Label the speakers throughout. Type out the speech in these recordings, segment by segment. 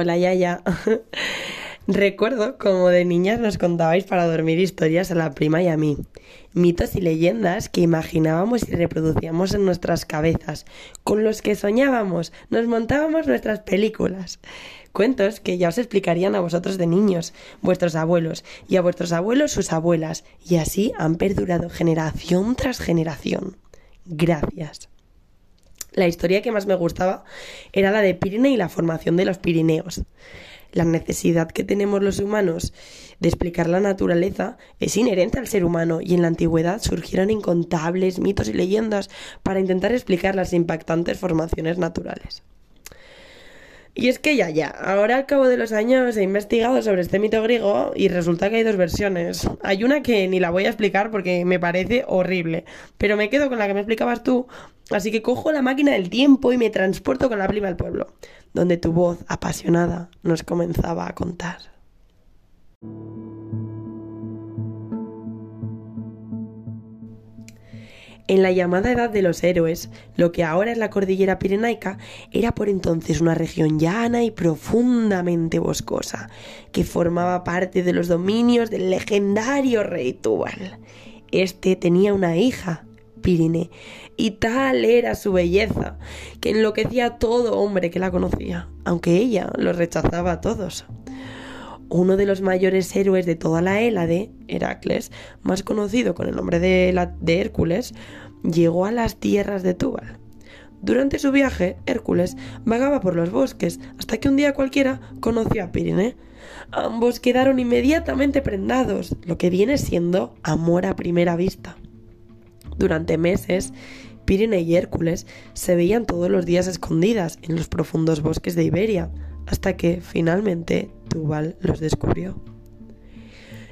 Speaker 1: Hola Yaya. Recuerdo como de niñas nos contabais para dormir historias a la prima y a mí. Mitos y leyendas que imaginábamos y reproducíamos en nuestras cabezas, con los que soñábamos, nos montábamos nuestras películas. Cuentos que ya os explicarían a vosotros de niños, vuestros abuelos, y a vuestros abuelos sus abuelas, y así han perdurado generación tras generación. Gracias. La historia que más me gustaba era la de Pirine y la formación de los Pirineos. La necesidad que tenemos los humanos de explicar la naturaleza es inherente al ser humano y en la antigüedad surgieron incontables mitos y leyendas para intentar explicar las impactantes formaciones naturales. Y es que ya, ya, ahora al cabo de los años he investigado sobre este mito griego y resulta que hay dos versiones. Hay una que ni la voy a explicar porque me parece horrible, pero me quedo con la que me explicabas tú, así que cojo la máquina del tiempo y me transporto con la prima del pueblo, donde tu voz apasionada nos comenzaba a contar. En la llamada Edad de los Héroes, lo que ahora es la cordillera pirenaica era por entonces una región llana y profundamente boscosa, que formaba parte de los dominios del legendario rey Túbal. Este tenía una hija, Pirine, y tal era su belleza, que enloquecía a todo hombre que la conocía, aunque ella lo rechazaba a todos uno de los mayores héroes de toda la Hélade, Heracles, más conocido con el nombre de, Hércules, llegó a las tierras de Túbal. Durante su viaje, Hércules vagaba por los bosques hasta que un día cualquiera conoció a Pirine. Ambos quedaron inmediatamente prendados, lo que viene siendo amor a primera vista. Durante meses, Pirine y Hércules se veían todos los días escondidas en los profundos bosques de Iberia, hasta que finalmente Tubal los descubrió.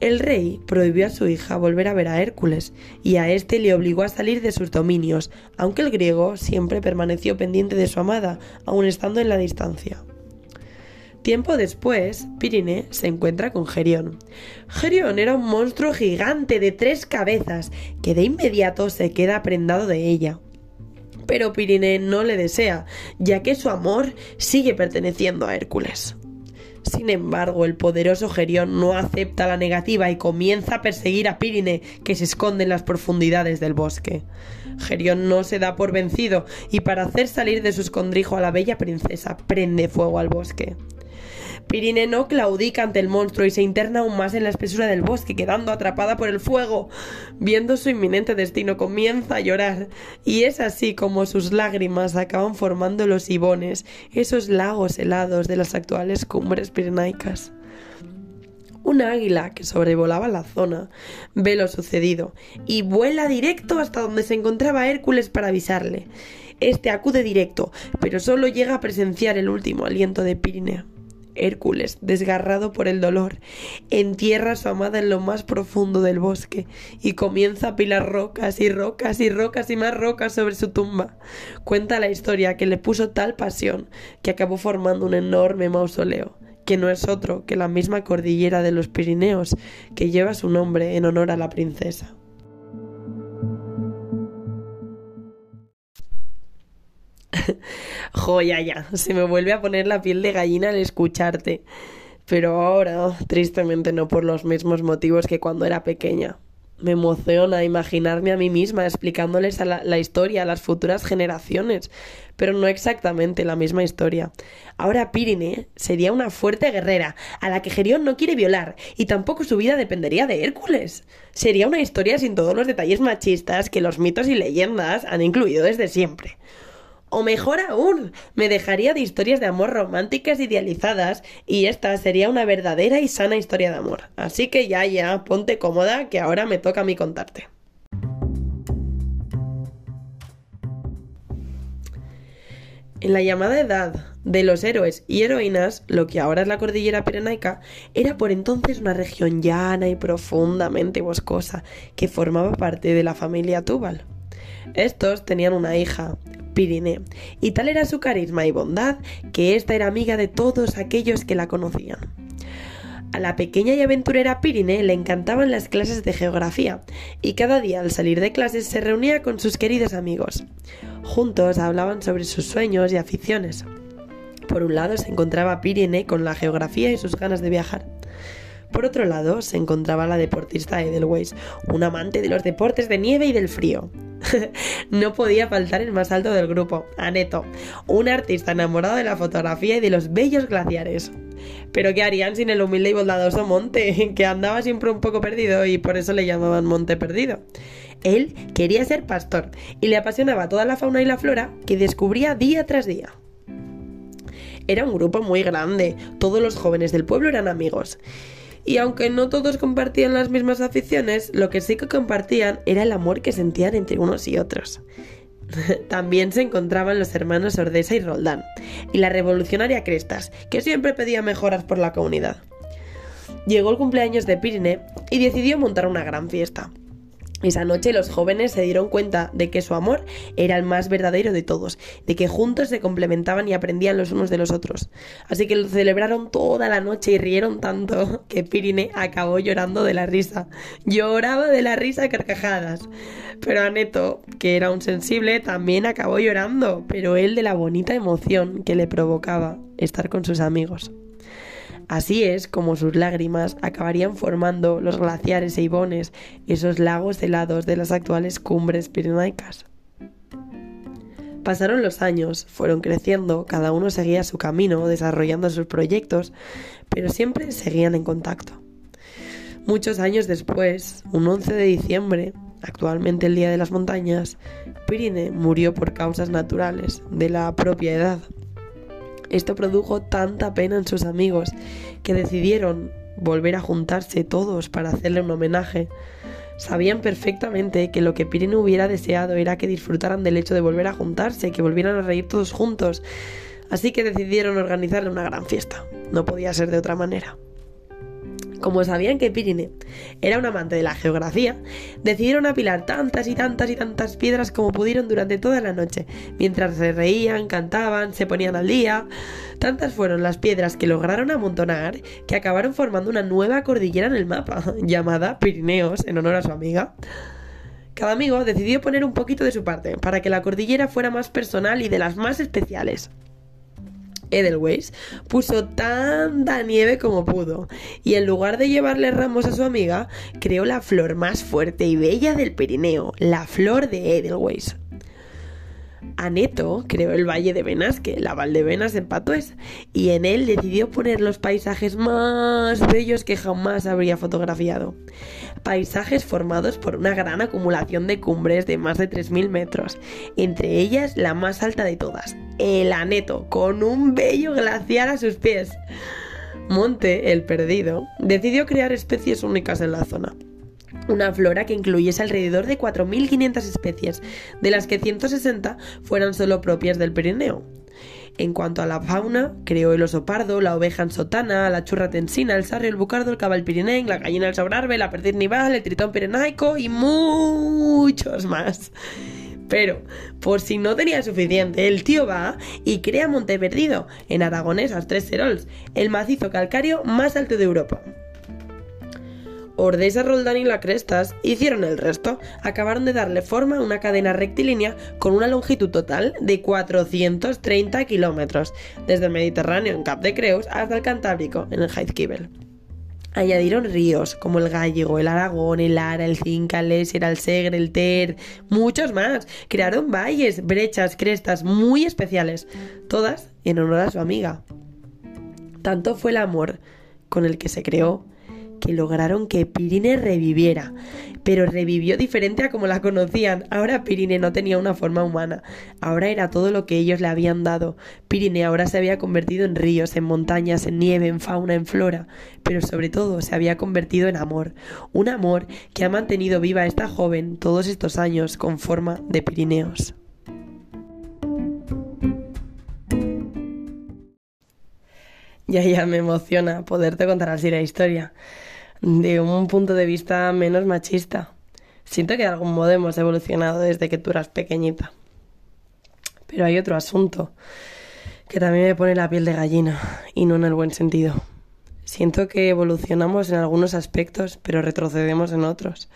Speaker 1: El rey prohibió a su hija volver a ver a Hércules y a éste le obligó a salir de sus dominios, aunque el griego siempre permaneció pendiente de su amada, aun estando en la distancia. Tiempo después, Pirine se encuentra con Gerión. Gerión era un monstruo gigante de tres cabezas que de inmediato se queda prendado de ella. Pero Pirine no le desea, ya que su amor sigue perteneciendo a Hércules. Sin embargo, el poderoso Gerión no acepta la negativa y comienza a perseguir a Pirine, que se esconde en las profundidades del bosque. Gerión no se da por vencido y para hacer salir de su escondrijo a la bella princesa prende fuego al bosque. Pirine no claudica ante el monstruo y se interna aún más en la espesura del bosque, quedando atrapada por el fuego. Viendo su inminente destino, comienza a llorar, y es así como sus lágrimas acaban formando los ibones, esos lagos helados de las actuales cumbres pirenaicas. Un águila que sobrevolaba la zona ve lo sucedido y vuela directo hasta donde se encontraba Hércules para avisarle. Este acude directo, pero solo llega a presenciar el último aliento de Pirine. Hércules, desgarrado por el dolor, entierra a su amada en lo más profundo del bosque y comienza a pilar rocas y rocas y rocas y más rocas sobre su tumba. Cuenta la historia que le puso tal pasión que acabó formando un enorme mausoleo, que no es otro que la misma cordillera de los Pirineos que lleva su nombre en honor a la princesa. Joya ya, se me vuelve a poner la piel de gallina al escucharte. Pero ahora, tristemente, no por los mismos motivos que cuando era pequeña. Me emociona imaginarme a mí misma explicándoles la, la, historia a las futuras generaciones, pero no exactamente la misma historia. Ahora Pirine sería una fuerte guerrera, a la que Gerión no quiere violar, y tampoco su vida dependería de Hércules. Sería una historia sin todos los detalles machistas que los mitos y leyendas han incluido desde siempre. O mejor aún, me dejaría de historias de amor románticas idealizadas y esta sería una verdadera y sana historia de amor. Así que ya, ya, ponte cómoda que ahora me toca a mí contarte. En la llamada edad de los héroes y heroínas, lo que ahora es la cordillera pirenaica, era por entonces una región llana y profundamente boscosa que formaba parte de la familia Túbal. Estos tenían una hija, Pirine, y tal era su carisma y bondad que ésta era amiga de todos aquellos que la conocían. A la pequeña y aventurera Pirine le encantaban las clases de geografía, y cada día al salir de clases se reunía con sus queridos amigos. Juntos hablaban sobre sus sueños y aficiones. Por un lado se encontraba Pirine con la geografía y sus ganas de viajar. Por otro lado se encontraba la deportista Edelweiss, un amante de los deportes de nieve y del frío. no podía faltar el más alto del grupo, Aneto, un artista enamorado de la fotografía y de los bellos glaciares. Pero ¿qué harían sin el humilde y bondadoso Monte, que andaba siempre un poco perdido y por eso le llamaban Monte Perdido? Él quería ser pastor y le apasionaba toda la fauna y la flora que descubría día tras día. Era un grupo muy grande, todos los jóvenes del pueblo eran amigos. Y aunque no todos compartían las mismas aficiones, lo que sí que compartían era el amor que sentían entre unos y otros. También se encontraban los hermanos Ordesa y Roldán, y la revolucionaria Crestas, que siempre pedía mejoras por la comunidad. Llegó el cumpleaños de Pirine y decidió montar una gran fiesta. Esa noche los jóvenes se dieron cuenta de que su amor era el más verdadero de todos, de que juntos se complementaban y aprendían los unos de los otros. Así que lo celebraron toda la noche y rieron tanto que Pirine acabó llorando de la risa. Lloraba de la risa a carcajadas. Pero Aneto, que era un sensible, también acabó llorando, pero él de la bonita emoción que le provocaba estar con sus amigos. Así es como sus lágrimas acabarían formando los glaciares e ibones, esos lagos helados de las actuales cumbres pirenaicas. Pasaron los años, fueron creciendo, cada uno seguía su camino, desarrollando sus proyectos, pero siempre seguían en contacto. Muchos años después, un 11 de diciembre, actualmente el Día de las Montañas, Pirine murió por causas naturales, de la propia edad. Esto produjo tanta pena en sus amigos que decidieron volver a juntarse todos para hacerle un homenaje. Sabían perfectamente que lo que Pirine hubiera deseado era que disfrutaran del hecho de volver a juntarse, que volvieran a reír todos juntos. Así que decidieron organizarle una gran fiesta. No podía ser de otra manera. Como sabían que Pirine era un amante de la geografía, decidieron apilar tantas y tantas y tantas piedras como pudieron durante toda la noche, mientras se reían, cantaban, se ponían al día. Tantas fueron las piedras que lograron amontonar que acabaron formando una nueva cordillera en el mapa, llamada Pirineos, en honor a su amiga. Cada amigo decidió poner un poquito de su parte para que la cordillera fuera más personal y de las más especiales. Edelweiss puso tanta nieve como pudo y en lugar de llevarle ramos a su amiga, creó la flor más fuerte y bella del Pirineo, la flor de Edelweiss. Aneto creó el Valle de Benasque, la Valdevenas en Patués, y en él decidió poner los paisajes más bellos que jamás habría fotografiado. Paisajes formados por una gran acumulación de cumbres de más de 3.000 metros, entre ellas la más alta de todas, el Aneto, con un bello glaciar a sus pies. Monte, el perdido, decidió crear especies únicas en la zona una flora que incluyese alrededor de 4.500 especies, de las que 160 fueran solo propias del Pirineo. En cuanto a la fauna, creó el oso pardo, la oveja ensotana, la churra tensina, el sarrio, el bucardo, el cabal pirineo, la gallina del sobrarbe, la perdiz nival, el tritón pirenaico y muchos más. Pero, por si no tenía suficiente, el tío va y crea Monte Perdido, en Aragonesas Tres Serols, el macizo calcáreo más alto de Europa. Ordesa, Roldán y la Crestas hicieron el resto. Acabaron de darle forma a una cadena rectilínea con una longitud total de 430 kilómetros, desde el Mediterráneo en Cap de Creus hasta el Cantábrico en el Heizkibel. Añadieron ríos como el Gallego, el Aragón, el Ara, el Cinca, el Eser, el Segre, el Ter, muchos más. Crearon valles, brechas, crestas muy especiales, todas en honor a su amiga. Tanto fue el amor con el que se creó que lograron que Pirine reviviera, pero revivió diferente a como la conocían. Ahora Pirine no tenía una forma humana, ahora era todo lo que ellos le habían dado. Pirine ahora se había convertido en ríos, en montañas, en nieve, en fauna, en flora, pero sobre todo se había convertido en amor, un amor que ha mantenido viva a esta joven todos estos años con forma de Pirineos. Ya, ya me emociona poderte contar así la historia de un punto de vista menos machista. Siento que de algún modo hemos evolucionado desde que tú eras pequeñita. Pero hay otro asunto que también me pone la piel de gallina, y no en el buen sentido. Siento que evolucionamos en algunos aspectos, pero retrocedemos en otros.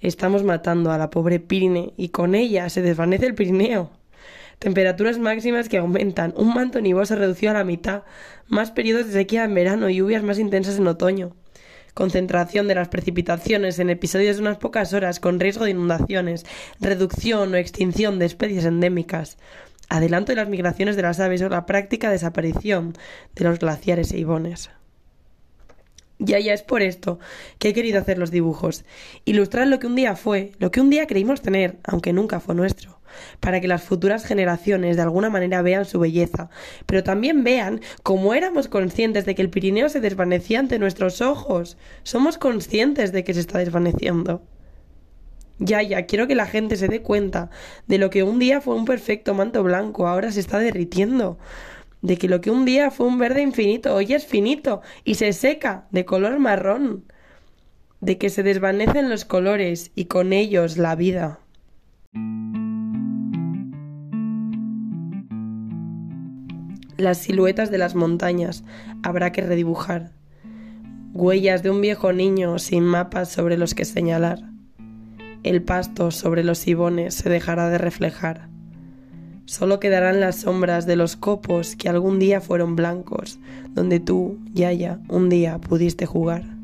Speaker 1: Estamos matando a la pobre Pirine y con ella se desvanece el Pirineo. temperaturas máximas que aumentan, un manto nivoso reducido a la mitad, más periodos de sequía en verano y lluvias más intensas en otoño concentración de las precipitaciones en episodios de unas pocas horas con riesgo de inundaciones, reducción o extinción de especies endémicas, adelanto de las migraciones de las aves o la práctica desaparición de los glaciares e ibones. Ya, ya es por esto que he querido hacer los dibujos, ilustrar lo que un día fue, lo que un día creímos tener, aunque nunca fue nuestro, para que las futuras generaciones de alguna manera vean su belleza, pero también vean cómo éramos conscientes de que el Pirineo se desvanecía ante nuestros ojos. Somos conscientes de que se está desvaneciendo. Ya, ya, quiero que la gente se dé cuenta de lo que un día fue un perfecto manto blanco, ahora se está derritiendo de que lo que un día fue un verde infinito hoy es finito y se seca de color marrón, de que se desvanecen los colores y con ellos la vida. Las siluetas de las montañas habrá que redibujar, huellas de un viejo niño sin mapas sobre los que señalar. El pasto sobre los ibones se dejará de reflejar Solo quedarán las sombras de los copos que algún día fueron blancos, donde tú, Yaya, un día pudiste jugar.